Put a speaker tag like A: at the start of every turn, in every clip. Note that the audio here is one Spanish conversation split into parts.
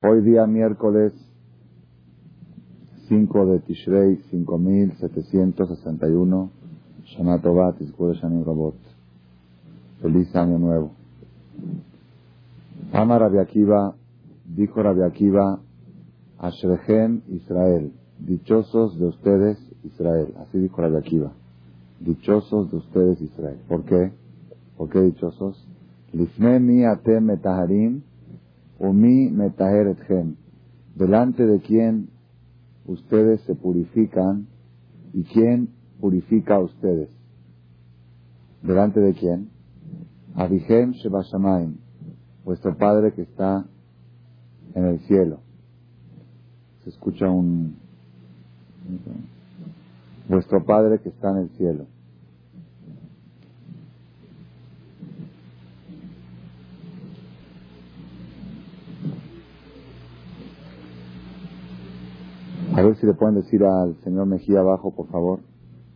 A: Hoy día miércoles 5 de Tishrei 5761 Shana Tovat Shanim Rabot Feliz año nuevo Ama Rabbi Akiva dijo Rabbi Akiva Ashrechem Israel dichosos de ustedes Israel así dijo Rabbi Akiva dichosos de ustedes Israel ¿por qué? ¿por qué dichosos? Lifnemi atem metaharim Umi etchem. Delante de quién ustedes se purifican y quién purifica a ustedes. ¿Delante de quién? Abihem Shebashamayim, vuestro Padre que está en el cielo. Se escucha un... Vuestro Padre que está en el cielo. A ver si le pueden decir al señor Mejía abajo, por favor,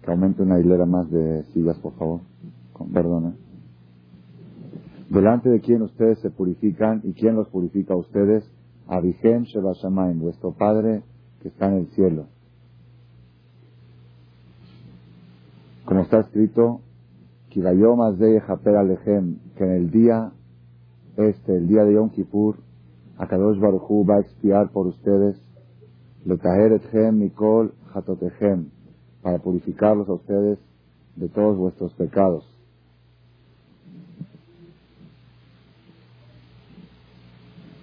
A: que aumente una hilera más de sillas, por favor. Con perdón. ¿eh? Delante de quién ustedes se purifican y quién los purifica a ustedes, Abihem Shebashamayim, vuestro Padre que está en el cielo. Como está escrito, que en el día este, el día de Yom Kippur, Akadosh Baruchu va a expiar por ustedes mikol para purificarlos a ustedes de todos vuestros pecados.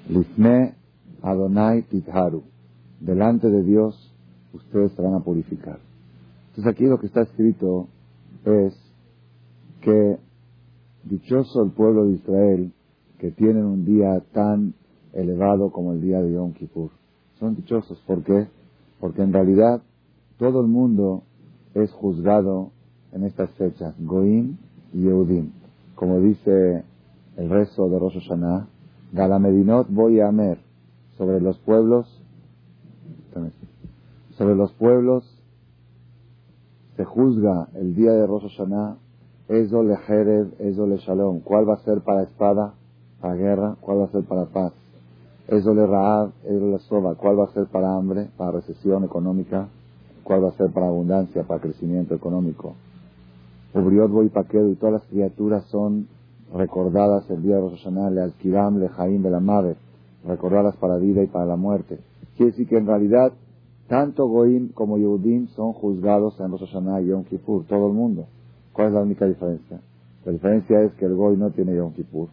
A: Lifne Adonai Titharu. Delante de Dios ustedes se van a purificar. Entonces aquí lo que está escrito es que dichoso el pueblo de Israel que tienen un día tan elevado como el día de Yom Kippur. Son dichosos. ¿Por qué? Porque en realidad todo el mundo es juzgado en estas fechas, Goim y Yehudim. Como dice el rezo de Rosh Hashanah, Galamedinot voy a amer sobre los pueblos, sobre los pueblos se juzga el día de Rosh Hashanah, Eso le Jerez, Eso le Shalom. ¿Cuál va a ser para espada, para guerra? ¿Cuál va a ser para paz? Eso le Raab, eso le Soba. ¿Cuál va a ser para hambre, para recesión económica? ¿Cuál va a ser para abundancia, para crecimiento económico? Ubriot, Boy, Paquedo y todas las criaturas son recordadas el día de le Alkiram, le Jaim, de la Madre, recordadas para vida y para la muerte. Quiere decir que en realidad tanto Goim como Yehudim son juzgados en Rosh y Yom Kippur, todo el mundo. ¿Cuál es la única diferencia? La diferencia es que el Goy no tiene Yom Kippur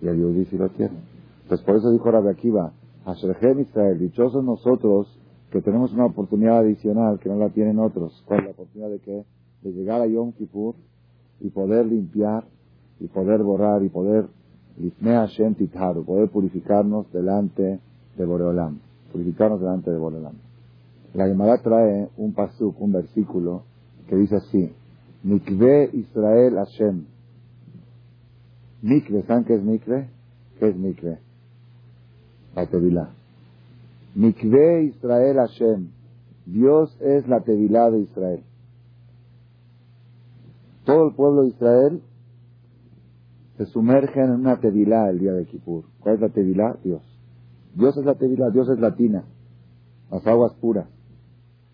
A: y el Yehudí sí lo tiene. Pues por eso dijo Rabbi Akiva, Asherhem Israel, dichosos nosotros que tenemos una oportunidad adicional que no la tienen otros. ¿Cuál es la oportunidad de qué? De llegar a Yom Kippur y poder limpiar y poder borrar y poder poder purificarnos delante de Boreolam, purificarnos delante de Boreolam. La Gemara trae un pasuk, un versículo que dice así, Mikve Israel Hashem. Mikve, ¿saben qué es Mikve? ¿Qué es Mikve? La Tevilá. Mikve Israel Hashem. Dios es la Tevilá de Israel. Todo el pueblo de Israel se sumerge en una Tevilá el día de Kippur. ¿Cuál es la Tevilá? Dios. Dios es la Tevilá, Dios es la tina. Las aguas puras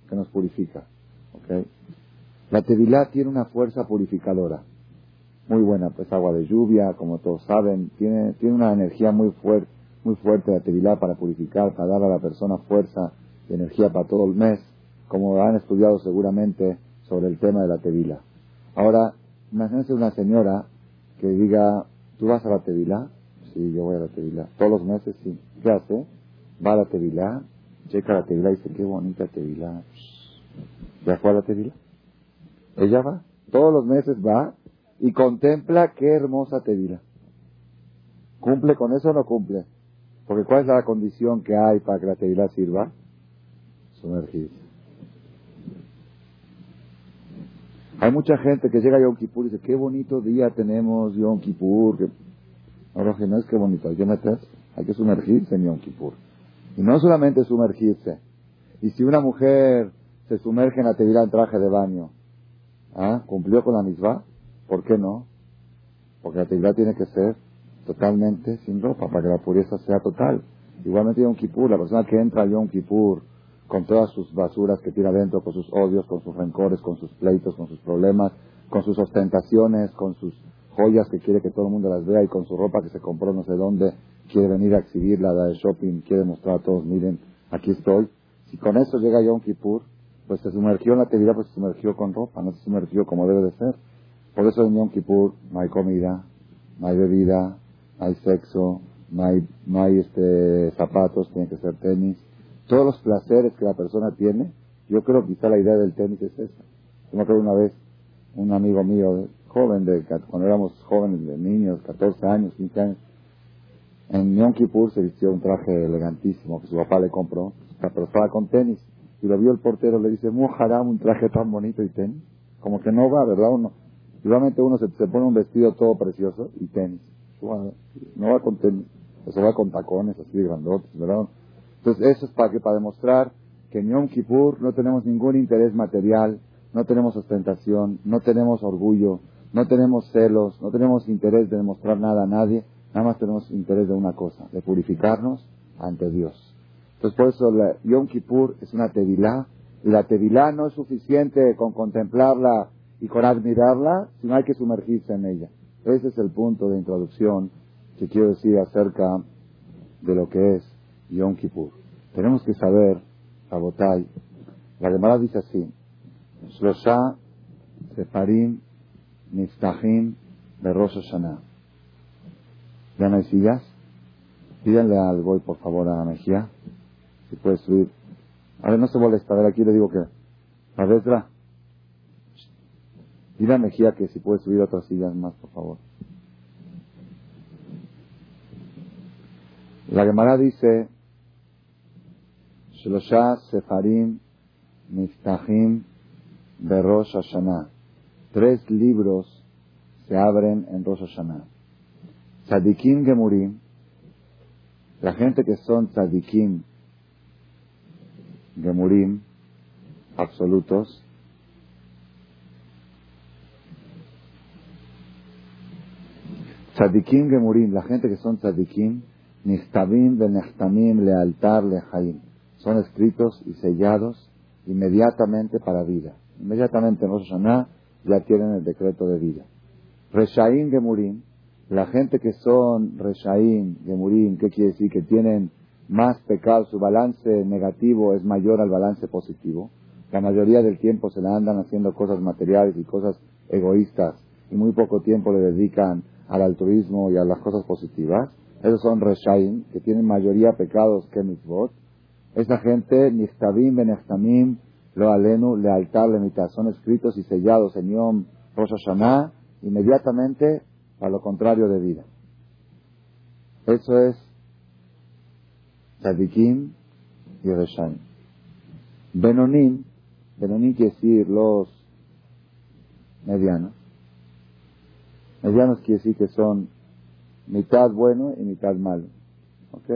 A: que nos purifica. La Tevilá tiene una fuerza purificadora. Muy buena, pues agua de lluvia, como todos saben, tiene, tiene una energía muy fuerte muy fuerte la Tevilá para purificar, para dar a la persona fuerza y energía para todo el mes, como han estudiado seguramente sobre el tema de la Tevilá. Ahora, imagínense una señora que diga, ¿tú vas a la Tevilá? Sí, yo voy a la Tevilá. Todos los meses, sí. ¿Qué hace? Va a la Tevilá, checa la Tevilá y dice, qué bonita Tevilá. ¿Ya fue a la Tevilá? Ella va, todos los meses va y contempla qué hermosa Tevilá. ¿Cumple con eso o no cumple? Porque ¿cuál es la condición que hay para que la Tevilá sirva? Sumergirse. Hay mucha gente que llega a Yom Kippur y dice, qué bonito día tenemos Yom Kippur. Que... Ahora, no es que bonito, hay que meterse, hay que sumergirse en Yom Kippur. Y no solamente sumergirse. Y si una mujer se sumerge en la Tevilá en traje de baño, ¿ah? ¿cumplió con la misma? ¿Por qué no? Porque la Tevilá tiene que ser totalmente sin ropa, para que la pureza sea total. Igualmente Yom Kippur, la persona que entra a Yom Kippur con todas sus basuras que tira adentro, con sus odios, con sus rencores, con sus pleitos, con sus problemas, con sus ostentaciones, con sus joyas que quiere que todo el mundo las vea y con su ropa que se compró no sé dónde, quiere venir a exhibirla, de shopping, quiere mostrar a todos, miren, aquí estoy. Si con eso llega Yom Kippur, pues se sumergió en la tevilá, pues se sumergió con ropa, no se sumergió como debe de ser. Por eso en Yom Kippur no hay comida, no hay bebida, hay sexo, no hay, no hay este, zapatos, tiene que ser tenis. Todos los placeres que la persona tiene, yo creo que quizá la idea del tenis es esa. Yo me acuerdo una vez, un amigo mío, joven, de, cuando éramos jóvenes, de niños, 14 años, 15 años, en Yom Kippur se vistió un traje elegantísimo que su papá le compró, pero estaba con tenis. Y lo vio el portero, le dice, Muharam, un traje tan bonito y tenis. Como que no va, ¿verdad? Uno, igualmente uno se, se pone un vestido todo precioso y tenis. No va con va con tacones así grandotes, ¿verdad? Entonces eso es para que para demostrar que en Yom Kippur no tenemos ningún interés material, no tenemos ostentación, no tenemos orgullo, no tenemos celos, no tenemos interés de demostrar nada a nadie, nada más tenemos interés de una cosa, de purificarnos ante Dios. Entonces por eso la Yom Kippur es una tevilá, y la tevilá no es suficiente con contemplarla y con admirarla, sino hay que sumergirse en ella. Ese es el punto de introducción que quiero decir acerca de lo que es Yom Kippur. Tenemos que saber, Rabotay, la Gemara dice así, Shlosha Sefarim Niftahim de Rosh Hashanah. ¿Ya no hay sillas? Pídanle al boy, por favor, a Mejía, si puede subir. A ver, no se molesta, a ver, aquí le digo que, a ver, Dile a Mejía que si puede subir otras sillas más, por favor. La Gemara dice, Shlosha Sefarim Miftahim Berosh Hashanah. Tres libros se abren en Rosh Hashanah. Tzadikim Gemurim, la gente que son Tzadikim Gemurim, absolutos, Tzadikim Gemurim, la gente que son Tzadikim, Nishtabim Benechtamim Lealtar Lejaim. Son escritos y sellados inmediatamente para vida. Inmediatamente en Rosh ya tienen el decreto de vida. Reshaim Gemurim, la gente que son Reshaim Gemurim, ¿qué quiere decir? Que tienen más pecado, su balance negativo es mayor al balance positivo. La mayoría del tiempo se la andan haciendo cosas materiales y cosas egoístas y muy poco tiempo le dedican al altruismo y a las cosas positivas. Esos son Reshaim, que tienen mayoría pecados que mitzvot. Esa gente, Nistabim, Benechtamim, Lo Alenu, Lealtar, Lemitah, son escritos y sellados en Yom Rosh Hashanah, inmediatamente a lo contrario de vida. Eso es Tzadikim y Reshaim. Benonim, Benonim quiere decir los medianos. Medianos quiere decir que son mitad bueno y mitad malo. ¿Ok?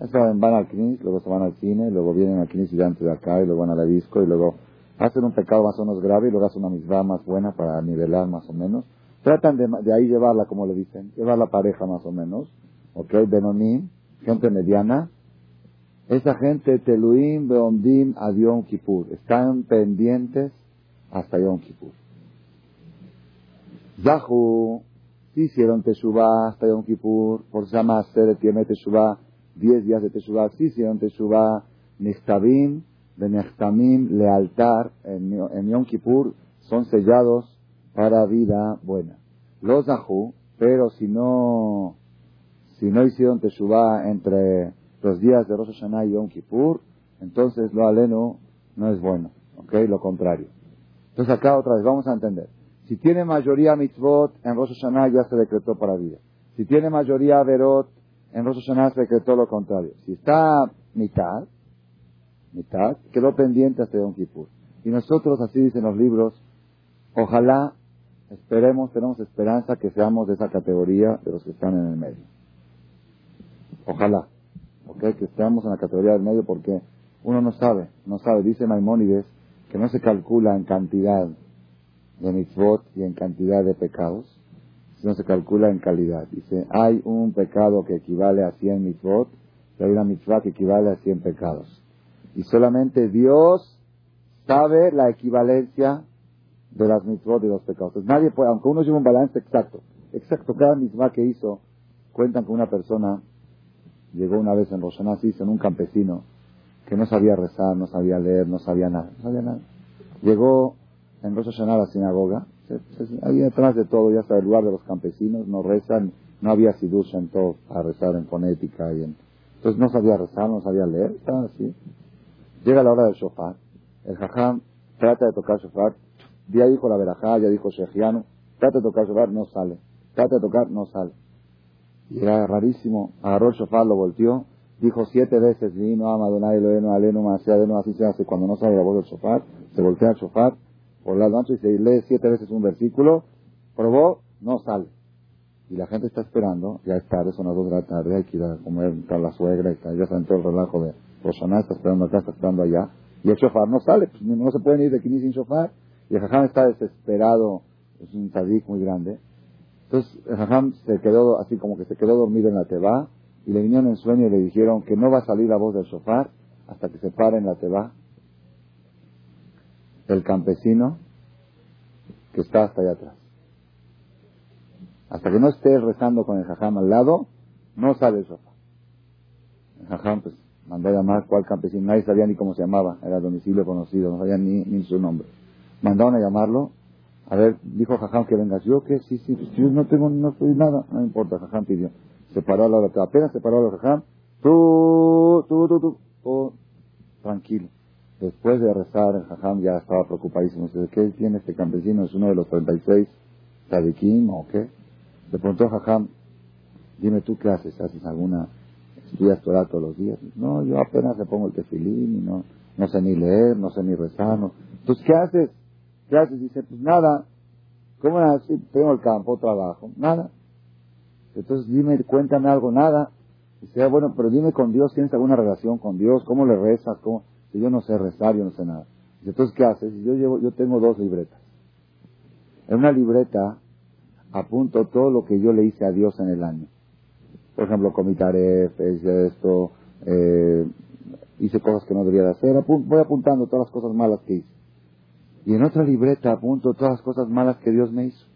A: Eso van al CNIS, luego se van al cine, luego vienen al CNIS y antes de acá, y luego van a la disco, y luego hacen un pecado más o menos grave, y luego hacen una misma más buena para nivelar más o menos. Tratan de, de ahí llevarla, como le dicen, llevar la pareja más o menos. ¿Ok? Benonim, gente mediana. Esa gente, Teluim, Beondim, a Yom Kippur. Están pendientes hasta Yom Kippur. Zahu, si hicieron Teshuvah hasta Yom Kippur, por se llama Sede tiene Teshuvah, 10 días de Teshuvah, si hicieron Teshuvah, Nishtabim, Benechtamim, lealtar, en, Yom Kippur, son sellados para vida buena. Los Ahu, pero si no, si no hicieron Teshuvah entre los días de Rosh y Yom Kippur, entonces lo aleno no es bueno, ¿ok? Lo contrario. Entonces acá otra vez, vamos a entender. Si tiene mayoría mitzvot, en Rosh Hashanah ya se decretó para vida. Si tiene mayoría verot, en Rosh se decretó lo contrario. Si está mitad, mitad, quedó pendiente hasta Yom Kippur. Y nosotros, así dicen los libros, ojalá, esperemos, tenemos esperanza que seamos de esa categoría de los que están en el medio. Ojalá. ¿Ok? Que estemos en la categoría del medio porque uno no sabe, no sabe. Dice Maimónides que no se calcula en cantidad de mitzvot y en cantidad de pecados, sino se calcula en calidad. Dice, hay un pecado que equivale a 100 mitzvot Y hay una mitzvah que equivale a 100 pecados. Y solamente Dios sabe la equivalencia de las mitzvot y los pecados. nadie puede, aunque uno lleve un balance exacto, exacto, cada mitzvah que hizo, cuentan que una persona llegó una vez en Roshaná, en un campesino que no sabía rezar, no sabía leer, no sabía nada, no sabía nada. Llegó en Rosh a la sinagoga, ahí detrás de todo, ya está el lugar de los campesinos, no rezan, no había sidush en todo para rezar en fonética y en... Entonces no sabía rezar, no sabía leer, estaba así. Llega la hora del shofar, el jajam trata de tocar shofar, ya dijo la verajá, ya dijo Shejiano, trata de tocar shofar, no sale, trata de tocar, no sale. Y era rarísimo, agarró el shofar, lo volteó, dijo siete veces, vino, Amadonai, Eloenu, Alenu, Adeno, así se hace cuando no sabe la voz del shofar, se voltea el shofar, por la noche y se lee siete veces un versículo, probó, no sale. Y la gente está esperando, ya es tarde, son las dos de la tarde, hay que ir a comer, está la suegra, está, ya está en todo el relajo de Roshaná, está esperando acá, está esperando allá, y el shofar no sale, pues no se pueden ir de ni sin shofar, y el jajam está desesperado, es un tadik muy grande. Entonces el jajam se quedó así como que se quedó dormido en la teba, y le vinieron en sueño y le dijeron que no va a salir la voz del shofar hasta que se pare en la teba el campesino que está hasta allá atrás. Hasta que no esté rezando con el jajam al lado, no el sofá. El jajam pues mandó a llamar cuál campesino, nadie sabía ni cómo se llamaba, era domicilio conocido, no sabía ni, ni su nombre. Mandaron a llamarlo, a ver, dijo jajam que vengas, yo que sí, sí, pues yo no tengo, no soy nada, no importa, jajam pidió. Se paró a la hora, apenas se a la jajam, tú, tú, tú, tú, tú, tranquilo. Después de rezar, el jajam ya estaba preocupadísimo. Dice, ¿qué tiene este campesino? ¿Es uno de los 36 tadikim o qué? Le preguntó jajam, dime tú qué haces, ¿haces alguna, estudias Torah todos los días? No, yo apenas le pongo el tefilín y no, no sé ni leer, no sé ni rezar. No. Entonces, ¿qué haces? ¿Qué haces? Dice, pues nada. ¿Cómo así? Tengo el campo, trabajo. Nada. Entonces, dime, cuéntame algo, nada. Dice, ah, bueno, pero dime con Dios, ¿tienes alguna relación con Dios? ¿Cómo le rezas? ¿Cómo? yo no sé rezar, yo no sé nada. Entonces, ¿qué haces? Yo, llevo, yo tengo dos libretas. En una libreta apunto todo lo que yo le hice a Dios en el año. Por ejemplo, comí taref, hice esto, eh, hice cosas que no debería de hacer. voy apuntando todas las cosas malas que hice. Y en otra libreta apunto todas las cosas malas que Dios me hizo.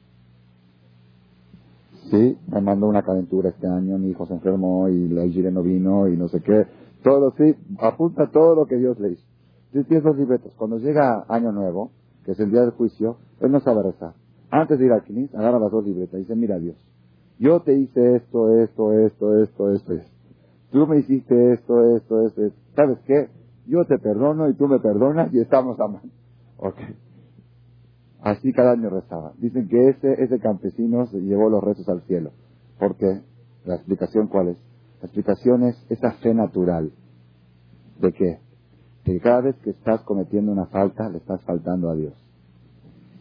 A: Sí, me mandó una calentura este año, mi hijo se enfermó y la Igire no vino y no sé qué. Todo, sí, apunta todo lo que Dios le hizo. Tienes dos libretos. Cuando llega Año Nuevo, que es el día del juicio, él no sabe rezar. Antes de ir al Knis, agarra las dos libretas y dice, mira Dios, yo te hice esto, esto, esto, esto, esto, esto. Tú me hiciste esto, esto, esto, esto. ¿Sabes qué? Yo te perdono y tú me perdonas y estamos amando. Ok. Así cada año rezaba. Dicen que ese, ese campesino se llevó los rezos al cielo. ¿Por qué? La explicación cuál es. La explicación es esa fe natural. ¿De qué? Que cada vez que estás cometiendo una falta, le estás faltando a Dios.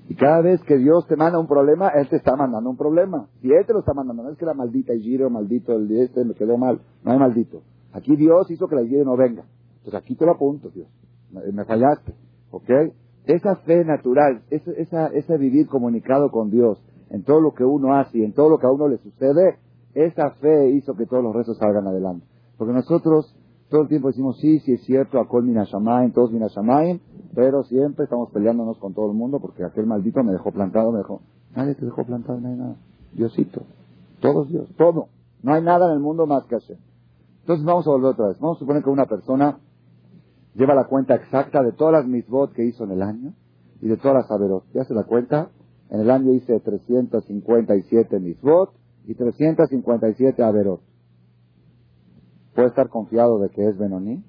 A: Y cada vez que Dios te manda un problema, Él te está mandando un problema. Si Él te lo está mandando, no es que la maldita y giro, maldito, el este me quedó mal. No hay maldito. Aquí Dios hizo que la giro no venga. Entonces aquí te lo apunto, Dios. Me fallaste. ¿Ok? Esa fe natural, esa, esa, ese vivir comunicado con Dios en todo lo que uno hace y en todo lo que a uno le sucede, esa fe hizo que todos los rezos salgan adelante. Porque nosotros todo el tiempo decimos, sí, sí es cierto, Akol Minashamayim, todos Minashamayim, pero siempre estamos peleándonos con todo el mundo porque aquel maldito me dejó plantado, me dejó. Nadie te dejó plantado, no hay nada. Diosito. Todos Dios, todo. No hay nada en el mundo más que hacer. Entonces vamos a volver otra vez. Vamos a suponer que una persona lleva la cuenta exacta de todas las misbot que hizo en el año y de todas las averot. ¿Ya se la cuenta? En el año hice 357 misbot y 357 Averot. ¿Puede estar confiado de que es Benoní?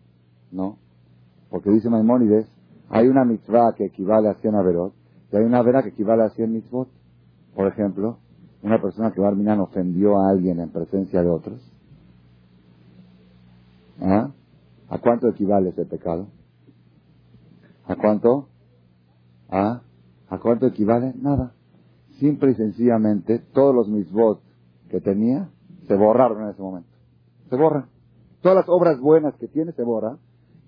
A: No. Porque dice Maimónides, hay una mitzvah que equivale a 100 Averot y hay una Averá que equivale a 100 mitzvot. Por ejemplo, una persona que Barminan ofendió a alguien en presencia de otros. ¿Ah? ¿A cuánto equivale ese pecado? ¿A cuánto? ¿Ah? ¿A cuánto equivale? Nada. Simple y sencillamente, todos los mitzvot que tenía se borraron en ese momento. Se borran. Todas las obras buenas que tiene se borran.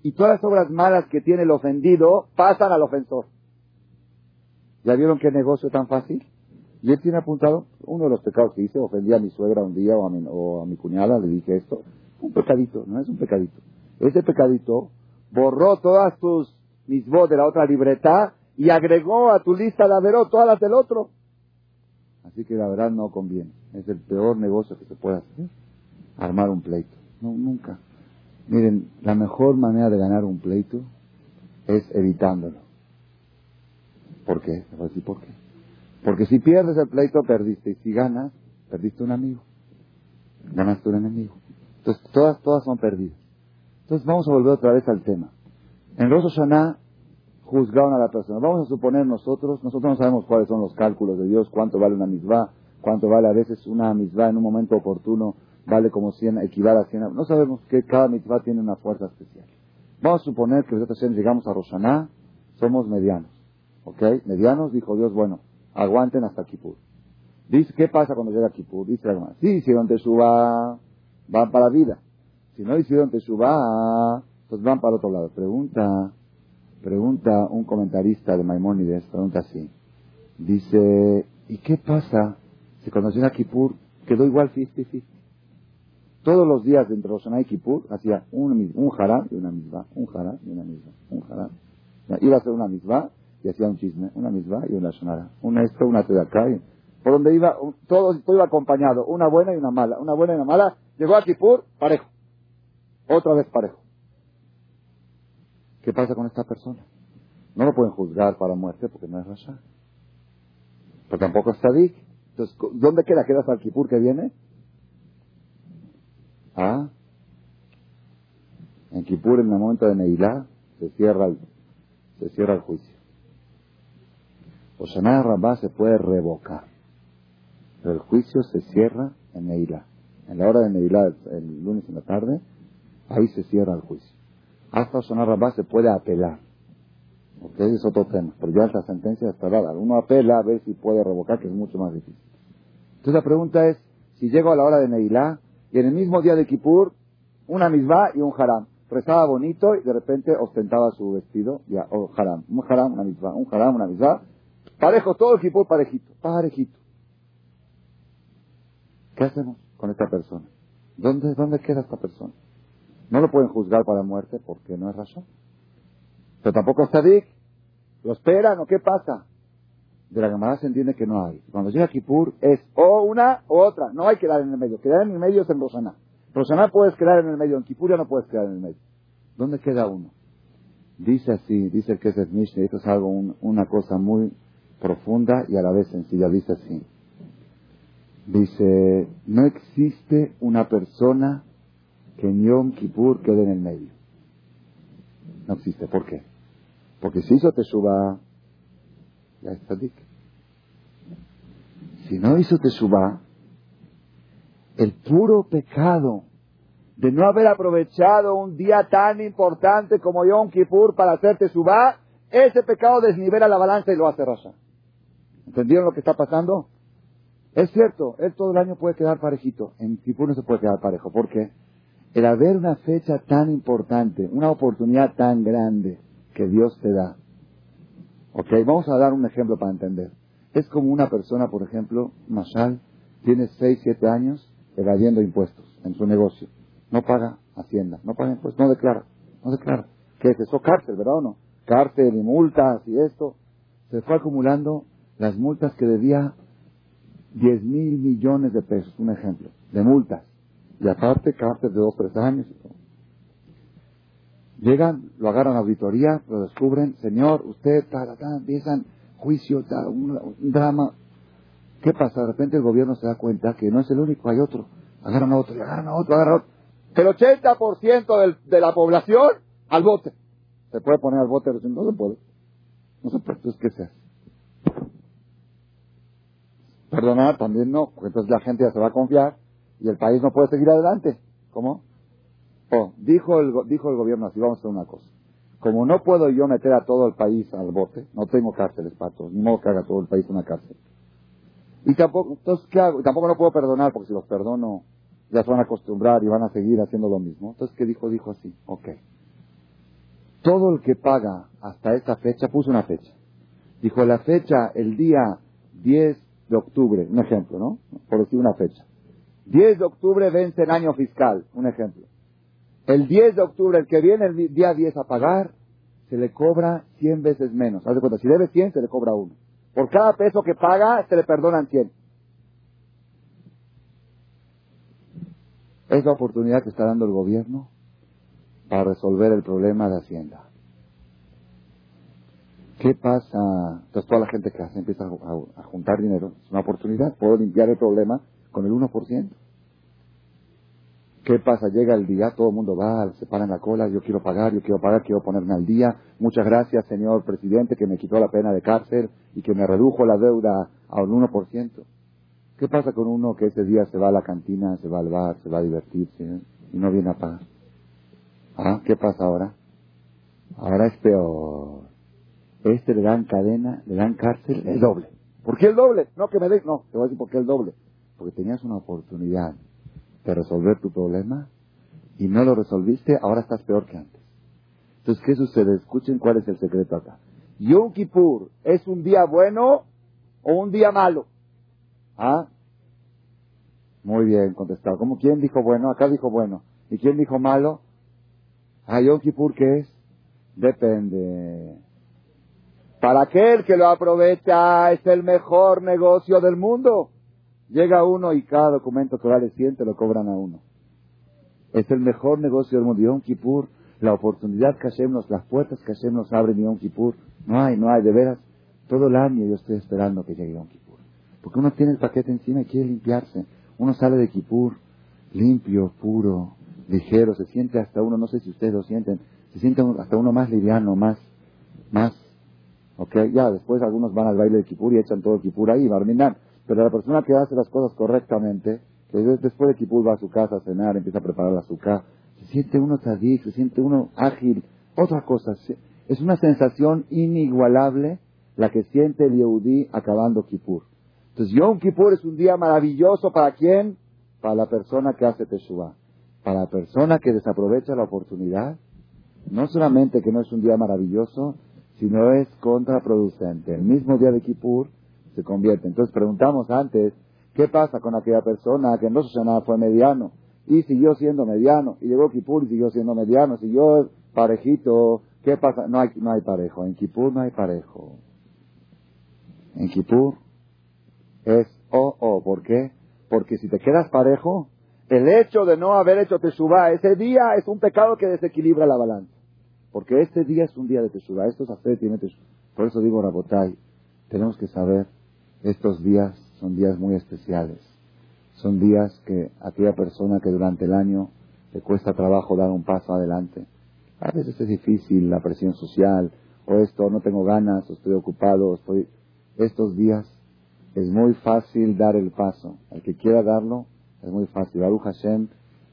A: Y todas las obras malas que tiene el ofendido pasan al ofensor. ¿Ya vieron qué negocio tan fácil? Y él tiene apuntado uno de los pecados que hice, ofendí a mi suegra un día o a mi, o a mi cuñada, le dije esto. Un pecadito, no es un pecadito. Ese pecadito borró todas tus misbos de la otra libreta y agregó a tu lista de averó todas las del otro. Así que la verdad no conviene. Es el peor negocio que se puede hacer. Armar un pleito. No, nunca. Miren, la mejor manera de ganar un pleito es evitándolo. ¿Por qué? voy a decir por qué. Porque si pierdes el pleito, perdiste. Y si ganas, perdiste un amigo. Ganaste un enemigo. Entonces, todas, todas son perdidas. Entonces, vamos a volver otra vez al tema. En Rosh Hashanah juzgaron a la persona. Vamos a suponer nosotros, nosotros no sabemos cuáles son los cálculos de Dios, cuánto vale una misma, cuánto vale a veces una misma en un momento oportuno, vale como 100, equivale a 100. No sabemos que cada misma tiene una fuerza especial. Vamos a suponer que nosotros llegamos a Roshaná, somos medianos. ¿Ok? Medianos, dijo Dios, bueno, aguanten hasta Kipur. Dice, ¿qué pasa cuando llega Kipur? Dice la hermana, si hicieron Teshuvah, van para la vida. Si no hicieron Teshuvah, pues van para otro lado. Pregunta, pregunta un comentarista de Maimónides, pregunta así. Dice, ¿y qué pasa si cuando llega Kipur quedó igual 50-50? Todos los días entre Roshaná y Kippur hacía un, un y una misma, un hará y una misma, un hará. Iba a hacer una misma y hacía un chisme, una misma y una sonara. Una esto, una acá. por donde iba, todo, iba acompañado, una buena y una mala, una buena y una mala. Llegó a Kippur, parejo. Otra vez parejo. ¿Qué pasa con esta persona? No lo pueden juzgar para muerte porque no es Rasha. Pero tampoco es Sadik. Entonces, ¿dónde queda? ¿Queda hasta el Kippur que viene? ¿Ah? En Kipur, en el momento de Neilá, se cierra el, se cierra el juicio. Rabá se puede revocar. Pero el juicio se cierra en Neilá. En la hora de Neilá, el, lunes en la tarde, ahí se cierra el juicio. Hasta Oshaná Rabá se puede apelar. Ok, es otro tema. Pero ya esta sentencia está dada. Uno apela a ver si puede revocar, que es mucho más difícil. Entonces la pregunta es, si llego a la hora de Neilá, y en el mismo día de Kippur, una misma y un haram. Rezaba bonito y de repente ostentaba su vestido, ya, o haram. Un haram, una misma, un haram, una misma. Parejo, todo el Kippur parejito, parejito. ¿Qué hacemos con esta persona? ¿Dónde, ¿Dónde queda esta persona? No lo pueden juzgar para muerte porque no es razón. Pero tampoco es sadik. ¿Lo esperan o qué pasa? De la Gemara se entiende que no hay. Cuando llega Kippur es o una o otra. No hay que quedar en el medio. Quedar en el medio es en Rosaná. Rosaná puedes quedar en el medio. En Kippur ya no puedes quedar en el medio. ¿Dónde queda uno? Dice así, dice el que es Mishnah, esto es algo, una cosa muy profunda y a la vez sencilla. Dice así. Dice, no existe una persona que en Yom Kippur quede en el medio. No existe. ¿Por qué? Porque si hizo suba ya está dicho. Si no hizo Teshuvah, el puro pecado de no haber aprovechado un día tan importante como Yom Kippur para hacer Teshuvah, ese pecado desnivela la balanza y lo hace Rasha. ¿Entendieron lo que está pasando? Es cierto, él todo el año puede quedar parejito. En Kippur no se puede quedar parejo. ¿Por qué? El haber una fecha tan importante, una oportunidad tan grande que Dios te da, Ok, vamos a dar un ejemplo para entender. Es como una persona, por ejemplo, Mashal, tiene 6, 7 años evadiendo impuestos en su negocio. No paga Hacienda, no paga impuestos, no declara, no declara. ¿Qué es eso? Cárcel, ¿verdad o no? Cárcel y multas y esto. Se fue acumulando las multas que debía 10 mil millones de pesos, un ejemplo, de multas. Y aparte, cárcel de 2, 3 años y todo. Llegan, lo agarran a auditoría, lo descubren, señor, usted, ta, ta, empiezan juicio, un, drama. ¿Qué pasa? De repente el gobierno se da cuenta que no es el único, hay otro. Agarran a otro, agarran a otro, agarran a otro. El 80% del, de la población al bote. ¿Se puede poner al bote? No se puede. No se puede. Entonces, ¿qué se hace? Perdonar también no, entonces la gente ya se va a confiar y el país no puede seguir adelante. ¿Cómo? Dijo el, dijo el gobierno así, vamos a hacer una cosa. Como no puedo yo meter a todo el país al bote, no tengo cárceles para todos, ni modo que haga todo el país una cárcel. Y tampoco, entonces, ¿qué hago? tampoco no puedo perdonar, porque si los perdono, ya se van a acostumbrar y van a seguir haciendo lo mismo. Entonces, ¿qué dijo? Dijo así, ok. Todo el que paga hasta esta fecha, puso una fecha. Dijo, la fecha, el día 10 de octubre, un ejemplo, ¿no? Por decir una fecha. 10 de octubre vence el año fiscal, un ejemplo. El 10 de octubre, el que viene el día 10 a pagar, se le cobra 100 veces menos. Haz de cuenta, si debe 100, se le cobra uno. Por cada peso que paga, se le perdonan 100. Es la oportunidad que está dando el gobierno para resolver el problema de Hacienda. ¿Qué pasa? Entonces toda la gente que hace empieza a, juntar dinero. Es una oportunidad. Puedo limpiar el problema con el 1%. ¿Qué pasa? Llega el día, todo el mundo va, se para en la cola, yo quiero pagar, yo quiero pagar, quiero ponerme al día. Muchas gracias, señor presidente, que me quitó la pena de cárcel y que me redujo la deuda al 1%. ¿Qué pasa con uno que ese día se va a la cantina, se va al bar, se va a divertirse y no viene a pagar? ¿Ah? ¿Qué pasa ahora? Ahora es peor. Este le dan cadena, le dan cárcel, el doble. ¿Por qué el doble? No, que me des, no, te voy a decir por qué el doble. Porque tenías una oportunidad de resolver tu problema y no lo resolviste, ahora estás peor que antes. Entonces, ¿qué sucede? Escuchen cuál es el secreto acá. Yom Kippur, ¿es un día bueno o un día malo? ¿Ah? Muy bien contestado. ¿Cómo quién dijo bueno? Acá dijo bueno. ¿Y quién dijo malo? Ah, Yom Kippur, ¿qué es? Depende. Para aquel que lo aprovecha es el mejor negocio del mundo. Llega uno y cada documento que vale 100 te lo cobran a uno. Es el mejor negocio del mundo. Yom Kippur, la oportunidad que hacemos, las puertas que hacemos abren Yom Kippur. No hay, no hay, de veras. Todo el año yo estoy esperando que llegue Yom Kippur. Porque uno tiene el paquete encima y quiere limpiarse. Uno sale de Kippur limpio, puro, ligero. Se siente hasta uno, no sé si ustedes lo sienten, se siente hasta uno más liviano, más, más. Ok, ya después algunos van al baile de Kippur y echan todo Kippur ahí, terminar. Pero la persona que hace las cosas correctamente, que después de Kipur va a su casa a cenar, empieza a preparar la azúcar, se siente uno tzadik, se siente uno ágil, otra cosa. Es una sensación inigualable la que siente el Yehudí acabando Kippur. Entonces, Yom Kippur es un día maravilloso para quién? Para la persona que hace Teshuvah. Para la persona que desaprovecha la oportunidad. No solamente que no es un día maravilloso, sino es contraproducente. El mismo día de Kippur, se convierte. Entonces preguntamos antes, ¿qué pasa con aquella persona que en Rosh Hashanah fue mediano y siguió siendo mediano y llegó Kipur y siguió siendo mediano, siguió parejito? ¿Qué pasa? No hay, no hay parejo. En Kipur no hay parejo. En Kipur es oh, o. ¿Por qué? Porque si te quedas parejo, el hecho de no haber hecho Teshuvah ese día es un pecado que desequilibra la balanza. Porque este día es un día de Teshuvah. Esto es hacer, tiene Teshuvah. Por eso digo, Rabotai, tenemos que saber estos días son días muy especiales. Son días que aquella persona que durante el año le cuesta trabajo dar un paso adelante. A veces es difícil la presión social, o esto, no tengo ganas, o estoy ocupado, estoy... Estos días es muy fácil dar el paso. El que quiera darlo, es muy fácil. Baruch Hashem,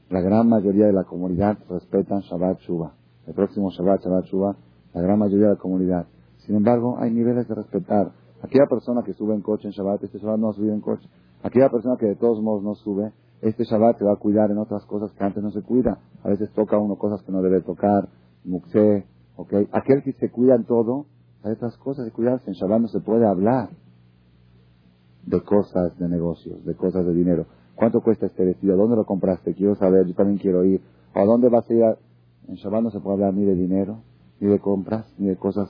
A: la gran mayoría de la comunidad respetan Shabbat Shuba. El próximo Shabbat, Shabbat Shuba, la gran mayoría de la comunidad. Sin embargo, hay niveles de respetar. Aquella persona que sube en coche en Shabbat, este Shabbat no va a subir en coche. Aquella persona que de todos modos no sube, este Shabbat se va a cuidar en otras cosas que antes no se cuida. A veces toca uno cosas que no debe tocar, muxé, ok. Aquel que se cuida en todo, hay otras cosas de cuidarse. En Shabbat no se puede hablar de cosas de negocios, de cosas de dinero. ¿Cuánto cuesta este vestido? ¿Dónde lo compraste? Quiero saber, yo también quiero ir. ¿A dónde vas a ir? En Shabbat no se puede hablar ni de dinero, ni de compras, ni de cosas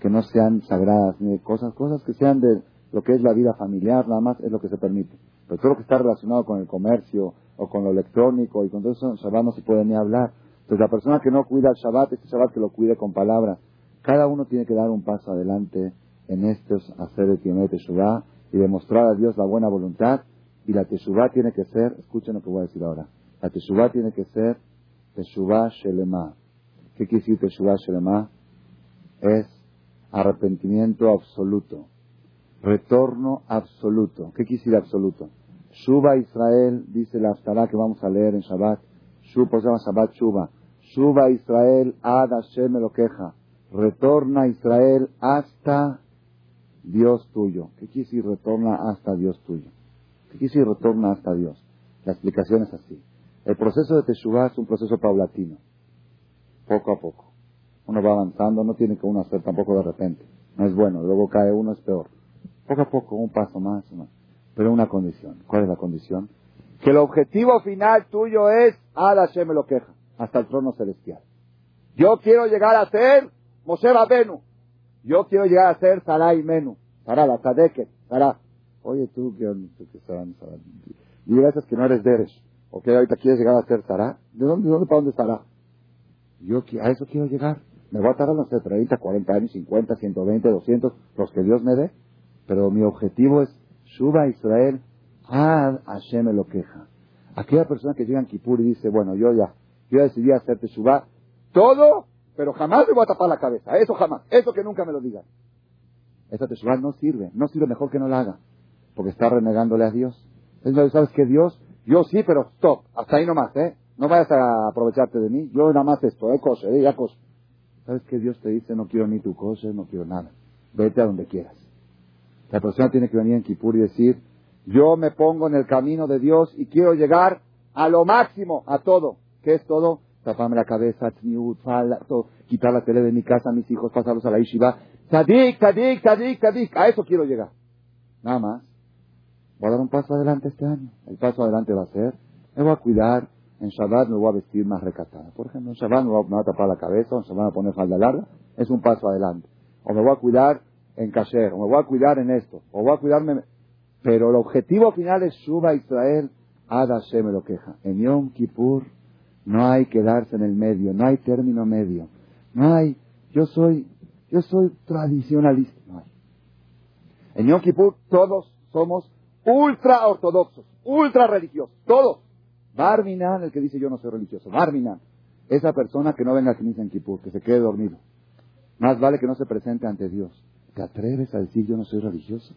A: que no sean sagradas, ni cosas, cosas que sean de lo que es la vida familiar, nada más es lo que se permite. Pero todo lo que está relacionado con el comercio o con lo electrónico y con todo eso, en Shabbat no se puede ni hablar. Entonces la persona que no cuida el Shabbat, este Shabbat que lo cuide con palabras. Cada uno tiene que dar un paso adelante en estos hacer de Teshuvah y demostrar a Dios la buena voluntad. Y la Teshuvah tiene que ser, escuchen lo que voy a decir ahora, la Teshuvah tiene que ser Teshuvah Shelema. ¿Qué quiere decir Teshuvah Shelema? Es arrepentimiento absoluto, retorno absoluto. ¿Qué quisiera absoluto? Shuba Israel, dice la Aftará que vamos a leer en Shabbat. Shuba, Shabbat Shuba. Shuba Israel, Ad Hashem lo queja. Retorna Israel hasta Dios tuyo. ¿Qué quiere retorna hasta Dios tuyo? ¿Qué quiere retorna hasta Dios? La explicación es así. El proceso de Teshuvah es un proceso paulatino, poco a poco. Uno va avanzando, no tiene que uno hacer tampoco de repente. No es bueno, luego cae uno, es peor. Poco a poco, un paso más, más. Pero una condición. ¿Cuál es la condición? Que el objetivo final tuyo es, Ad Hashem me lo queja. hasta el trono celestial. Yo quiero llegar a ser Moshe Rabenu. Yo quiero llegar a ser Sarai Menu. Sarah, la Tzadeket, Sarah. Oye, tú, que Y gracias que no eres Deresh. ¿O que ahorita quieres llegar a ser Sarah? ¿De dónde, de dónde para dónde estará? Yo a eso quiero llegar. Me voy a tardar, no sé, 30, 40 años, 50, 120, 200, los que Dios me dé. Pero mi objetivo es, suba a Israel, Ad Hashem me lo queja. Aquella persona que llega en Kippur y dice, bueno, yo ya, yo decidí hacerte suba, todo, pero jamás me voy a tapar la cabeza. Eso jamás. Eso que nunca me lo digan. Esa teshuva no sirve. No sirve mejor que no la haga. Porque está renegándole a Dios. Entonces, ¿sabes que Dios? Yo sí, pero stop. Hasta ahí nomás, ¿eh? No vayas a aprovecharte de mí. Yo nada más esto, ¿eh? Cosa, ¿eh? Ya cosa. ¿Sabes que Dios te dice? No quiero ni tu cosa, no quiero nada. Vete a donde quieras. La persona tiene que venir en Kipur y decir, yo me pongo en el camino de Dios y quiero llegar a lo máximo, a todo. ¿Qué es todo? Taparme la cabeza, quitar la tele de mi casa mis hijos, pasarlos a la yeshiva. Tadik, tadik, tadik, tadik. A eso quiero llegar. Nada más. Voy a dar un paso adelante este año. El paso adelante va a ser, me voy a cuidar, en Shabbat me voy a vestir más recatada. Por ejemplo, en Shabbat me voy, a, tapar la cabeza, en Shabbat me voy a poner falda larga. Es un paso adelante. O me voy a cuidar en kasher, o me voy a cuidar en esto, o voy a cuidarme. Pero el objetivo final es Shuba Israel, Ad Hashem me lo queja. En Yom Kippur no hay quedarse en el medio, no hay término medio. No hay, yo soy, yo soy tradicionalista. No hay. En Yom Kippur todos somos ultra ortodoxos, ultra religiosos, todos. Barminan, el que dice yo no soy religioso, Barminan, esa persona que no venga a misa en Kippur, que se quede dormido. Más vale que no se presente ante Dios. ¿Te atreves a decir yo no soy religioso?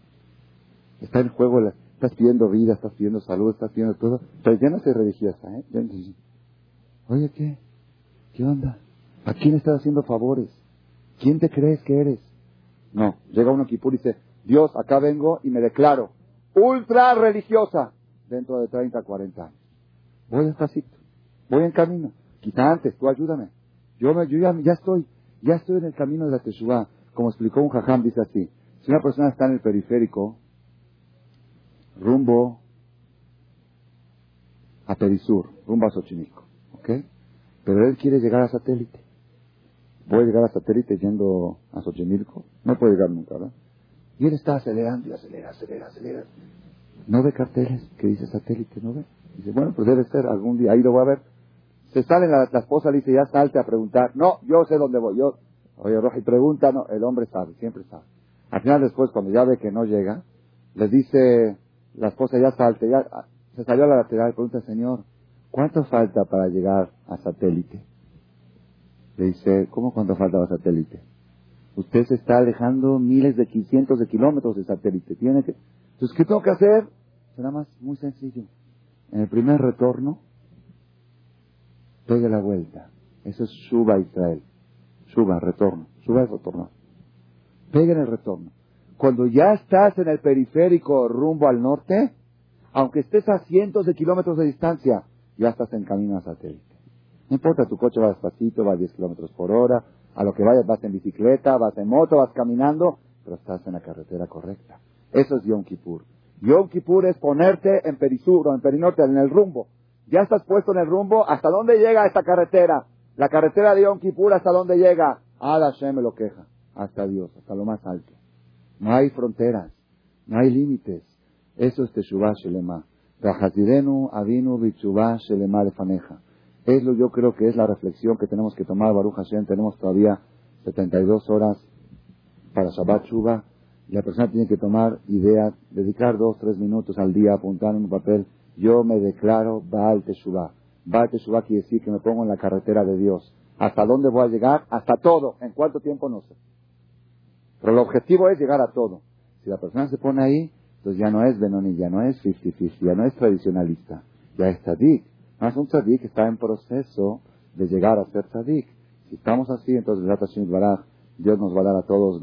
A: Está en juego, estás pidiendo vida, estás pidiendo salud, estás pidiendo todo. Pero ya no soy religiosa, ¿eh? Oye, ¿qué? ¿Qué onda? ¿A quién estás haciendo favores? ¿Quién te crees que eres? No, llega uno Kippur y dice, Dios, acá vengo y me declaro ultra religiosa dentro de 30, 40 años. Voy despacito, voy en camino. Quizá antes, tú ayúdame. Yo, me, yo ya, estoy, ya estoy en el camino de la Teshuvah. Como explicó un jajam, dice así. Si una persona está en el periférico, rumbo a Perisur, rumbo a Xochimilco, ¿ok? Pero él quiere llegar a satélite. Voy a llegar a satélite yendo a Xochimilco. No puede llegar nunca, ¿verdad? Y él está acelerando y acelera, acelera, acelera. No ve carteles que dice satélite, ¿no ve? Dice, bueno, pues debe ser algún día, ahí lo voy a ver. Se sale la, la esposa, le dice, ya salte a preguntar. No, yo sé dónde voy. Yo, oye, Roja, pregunta, no, el hombre sabe, siempre sabe. Al final después, cuando ya ve que no llega, le dice la esposa, ya salte, ya, se salió a la lateral pregunta, Señor, ¿cuánto falta para llegar a satélite? Le dice, ¿cómo cuánto falta para satélite? Usted se está alejando miles de cientos de kilómetros de satélite. Tiene que, entonces, ¿qué tengo que hacer? Será más, muy sencillo. En el primer retorno, doy la vuelta. Eso es suba Israel. Suba, retorno. Suba y retorno. Pega en el retorno. Cuando ya estás en el periférico rumbo al norte, aunque estés a cientos de kilómetros de distancia, ya estás en camino a satélite. No importa, tu coche va despacito, va a 10 kilómetros por hora, a lo que vayas vas en bicicleta, vas en moto, vas caminando, pero estás en la carretera correcta. Eso es Yom Kippur. Yom Kippur es ponerte en Perisur o en Perinorte, en el rumbo. Ya estás puesto en el rumbo. ¿Hasta dónde llega esta carretera? La carretera de Yom Kippur, ¿hasta dónde llega? Ad me lo queja. Hasta Dios, hasta lo más alto. No hay fronteras, no hay límites. Eso es Teshuvah Shelema. Rajazidenu Avinu Bichuvah Shelema Lefaneja. Es lo yo creo que es la reflexión que tenemos que tomar, Baruch Hashem. Tenemos todavía 72 horas para Shabbat Shuvah. La persona tiene que tomar idea, dedicar dos, tres minutos al día, apuntar en un papel. Yo me declaro Baal Teshuvah. Baal Teshuvah quiere decir que me pongo en la carretera de Dios. ¿Hasta dónde voy a llegar? Hasta todo. ¿En cuánto tiempo? No sé. Pero el objetivo es llegar a todo. Si la persona se pone ahí, entonces ya no es Benoni, ya no es 50-50, ya no es tradicionalista, ya es Tadik. Es un tzadik que está en proceso de llegar a ser tzadik. Si estamos así, entonces Dios nos va a dar a todos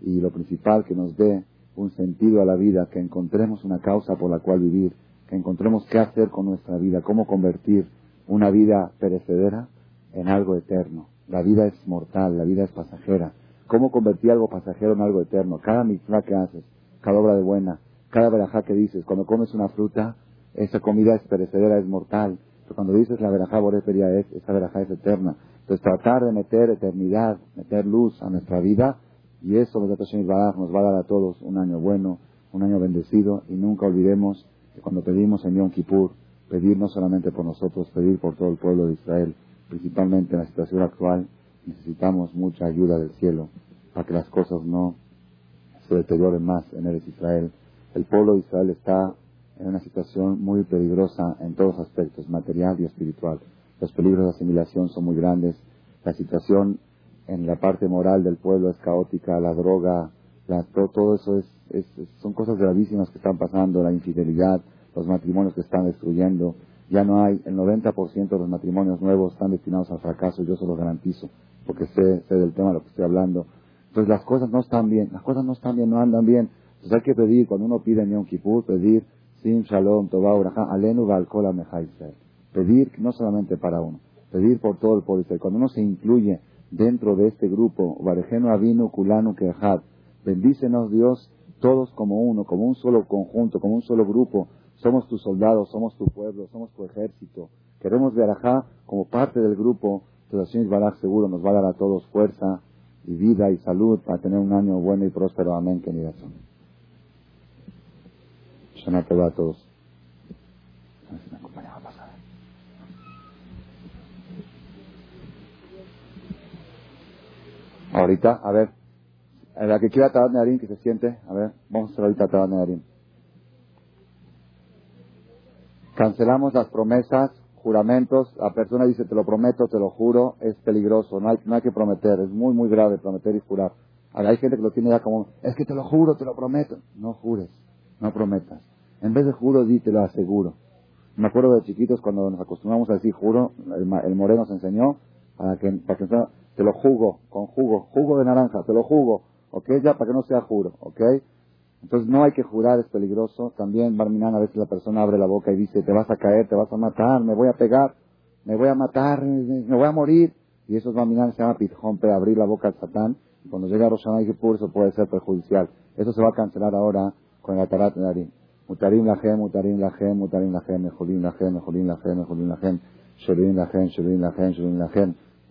A: y lo principal que nos dé un sentido a la vida, que encontremos una causa por la cual vivir, que encontremos qué hacer con nuestra vida, cómo convertir una vida perecedera en algo eterno. La vida es mortal, la vida es pasajera. ¿Cómo convertir algo pasajero en algo eterno? Cada mitzvah que haces, cada obra de buena, cada verajá que dices, cuando comes una fruta, esa comida es perecedera, es mortal. Pero cuando dices la verajá Boreperia es, esa verajá es eterna. Entonces tratar de meter eternidad, meter luz a nuestra vida, y eso nos va a dar a todos un año bueno, un año bendecido, y nunca olvidemos que cuando pedimos en Yom Kippur, pedir no solamente por nosotros, pedir por todo el pueblo de Israel, principalmente en la situación actual, necesitamos mucha ayuda del cielo para que las cosas no se deterioren más en el Israel. El pueblo de Israel está en una situación muy peligrosa en todos aspectos, material y espiritual. Los peligros de asimilación son muy grandes. La situación en la parte moral del pueblo es caótica, la droga, todo, eso es, son cosas gravísimas que están pasando, la infidelidad, los matrimonios que están destruyendo. Ya no hay, el 90% de los matrimonios nuevos están destinados al fracaso, yo se lo garantizo, porque sé, sé del tema de lo que estoy hablando. Entonces las cosas no están bien, las cosas no están bien, no andan bien. Entonces hay que pedir, cuando uno pide en Yom Kippur, pedir Sim Shalom, Tobá, Urajá, Alenu, Balkola, Mejaisel. Pedir no solamente para uno, pedir por todo el pueblo. Cuando uno se incluye dentro de este grupo, Varejeno, Avinu, Kulanu, Kehad, bendícenos Dios, todos como uno, como un solo conjunto, como un solo grupo. Somos tus soldados, somos tu pueblo, somos tu ejército. Queremos Arajá como parte del grupo. Entonces, Baraj seguro nos va a dar a todos fuerza y vida y salud para tener un año bueno y próspero. Amén, queridas. Shana Tova a todos. A ver si me acompañaba a pasar. Ahorita, a ver. La que quiera Nearim, que se siente. A ver, vamos a hacer ahorita. Cancelamos las promesas, juramentos. La persona dice, te lo prometo, te lo juro. Es peligroso. No hay, no hay que prometer. Es muy, muy grave prometer y jurar. Hay gente que lo tiene ya como, es que te lo juro, te lo prometo. No jures, no prometas. En vez de juro, di te lo aseguro. Me acuerdo de chiquitos cuando nos acostumbramos a decir juro, el, moreno nos enseñó para que, para que te lo jugo, con jugo, jugo de naranja, te lo jugo, ¿ok? Ya para que no sea juro, ¿ok? Entonces no hay que jurar, es peligroso. También, Barminan, a veces la persona abre la boca y dice, te vas a caer, te vas a matar, me voy a pegar, me voy a matar, me voy a morir. Y eso es Barminan, se llama pitjompe, abrir la boca al satán. Y cuando llega Roshaná y Kippur, eso puede ser perjudicial. Eso se va a cancelar ahora con la Tarat Narim. Mutarim lahem, mutarim lahem, mutarim lahem, mejulim lahem, mejulim lahem, mejulim lahem, shorim lahem, shorim lahem, shorim lahem.